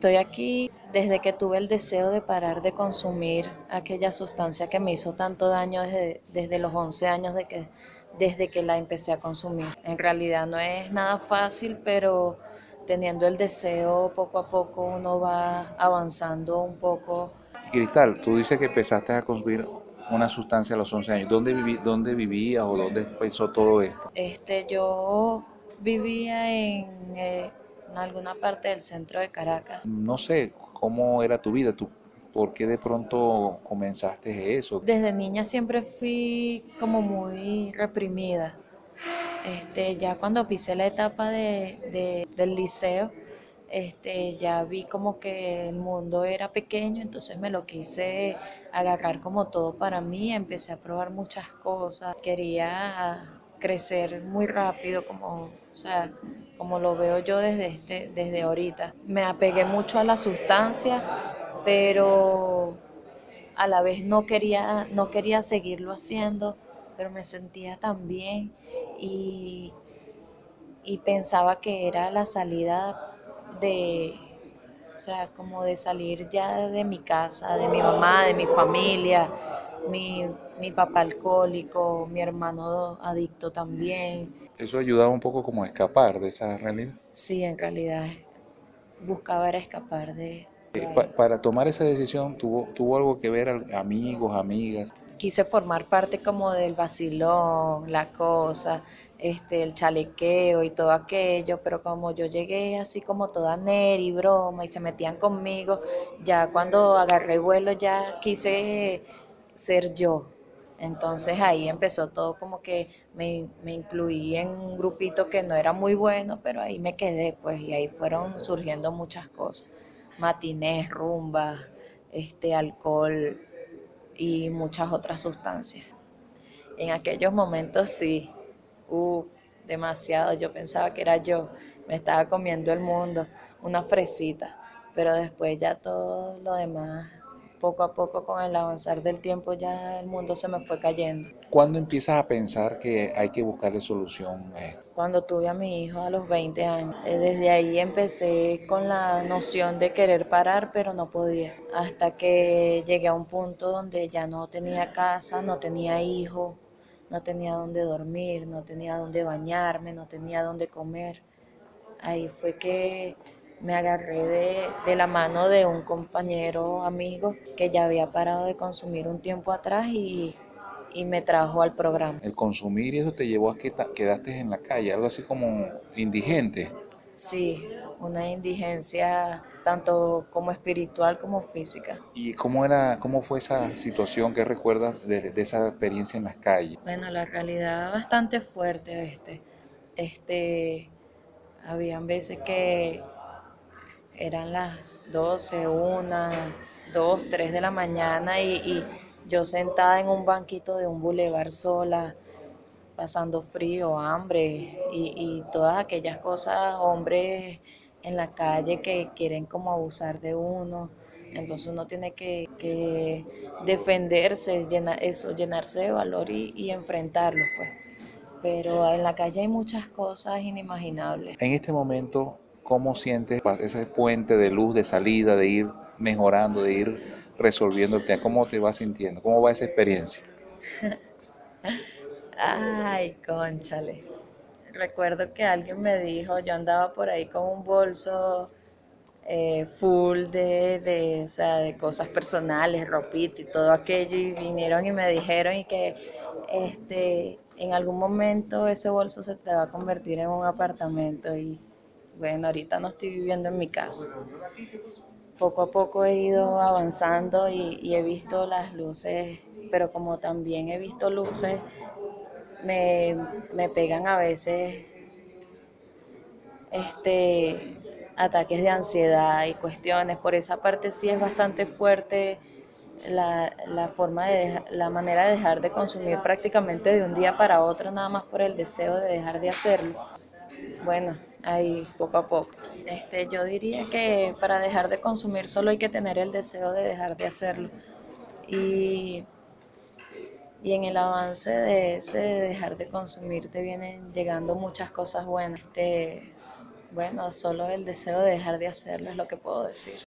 Estoy aquí desde que tuve el deseo de parar de consumir aquella sustancia que me hizo tanto daño desde, desde los 11 años de que, desde que la empecé a consumir. En realidad no es nada fácil, pero teniendo el deseo poco a poco uno va avanzando un poco. Cristal, tú dices que empezaste a consumir una sustancia a los 11 años. ¿Dónde, viví, dónde vivías o dónde empezó todo esto? Este, yo vivía en, eh, en alguna parte del centro de Caracas. No sé cómo era tu vida, tú, ¿por qué de pronto comenzaste eso? Desde niña siempre fui como muy reprimida. Este, ya cuando pisé la etapa de, de, del liceo, este, ya vi como que el mundo era pequeño, entonces me lo quise agarrar como todo para mí, empecé a probar muchas cosas, quería crecer muy rápido, como, o sea, como lo veo yo desde, este, desde ahorita. Me apegué mucho a la sustancia, pero a la vez no quería, no quería seguirlo haciendo, pero me sentía tan bien y, y pensaba que era la salida de, o sea, como de salir ya de mi casa, de mi mamá, de mi familia, mi, mi papá alcohólico, mi hermano adicto también. ¿Eso ayudaba un poco como a escapar de esa realidad? Sí, en realidad buscaba era escapar de... Pa para tomar esa decisión, ¿tuvo, ¿tuvo algo que ver amigos, amigas? Quise formar parte como del vacilón, la cosa, este, el chalequeo y todo aquello, pero como yo llegué así como toda ner y broma y se metían conmigo, ya cuando agarré vuelo ya quise ser yo. Entonces ahí empezó todo como que me, me, incluí en un grupito que no era muy bueno, pero ahí me quedé, pues, y ahí fueron surgiendo muchas cosas. Matinés, rumba, este, alcohol y muchas otras sustancias. En aquellos momentos sí, uh, demasiado, yo pensaba que era yo, me estaba comiendo el mundo, una fresita, pero después ya todo lo demás poco a poco con el avanzar del tiempo ya el mundo se me fue cayendo. ¿Cuándo empiezas a pensar que hay que buscarle solución a esto? Cuando tuve a mi hijo a los 20 años. Eh, desde ahí empecé con la noción de querer parar, pero no podía. Hasta que llegué a un punto donde ya no tenía casa, no tenía hijo, no tenía dónde dormir, no tenía dónde bañarme, no tenía dónde comer. Ahí fue que me agarré de, de, la mano de un compañero amigo que ya había parado de consumir un tiempo atrás y, y me trajo al programa. El consumir y eso te llevó a que quedaste en la calle, algo así como indigente. Sí, una indigencia tanto como espiritual como física. ¿Y cómo era, cómo fue esa situación que recuerdas de, de esa experiencia en las calles? Bueno, la realidad bastante fuerte, este, este, habían veces que eran las 12, 1, 2, 3 de la mañana y, y, yo sentada en un banquito de un bulevar sola, pasando frío, hambre y, y todas aquellas cosas, hombres en la calle que quieren como abusar de uno. Entonces uno tiene que, que defenderse, llenar, eso, llenarse de valor y, y enfrentarlo. Pues. Pero en la calle hay muchas cosas inimaginables. En este momento, ¿Cómo sientes ese puente de luz, de salida, de ir mejorando, de ir resolviéndote? ¿Cómo te vas sintiendo? ¿Cómo va esa experiencia? Ay, conchale. Recuerdo que alguien me dijo, yo andaba por ahí con un bolso eh, full de, de, o sea, de cosas personales, ropita y todo aquello, y vinieron y me dijeron y que este, en algún momento ese bolso se te va a convertir en un apartamento y bueno, ahorita no estoy viviendo en mi casa. Poco a poco he ido avanzando y, he visto las luces, pero como también he visto luces, me, me pegan a veces este, ataques de ansiedad y cuestiones. Por esa parte sí es bastante fuerte la, la, forma de la manera de dejar de consumir prácticamente de un día para otro, nada más por el deseo de dejar de hacerlo. Bueno, ahí poco a poco. Este, yo diría que para dejar de consumir solo hay que tener el deseo de dejar de hacerlo. Y, y en el avance de ese de dejar de consumir te vienen llegando muchas cosas buenas. Este, Bueno, solo el deseo de dejar de hacerlo es lo que puedo decir.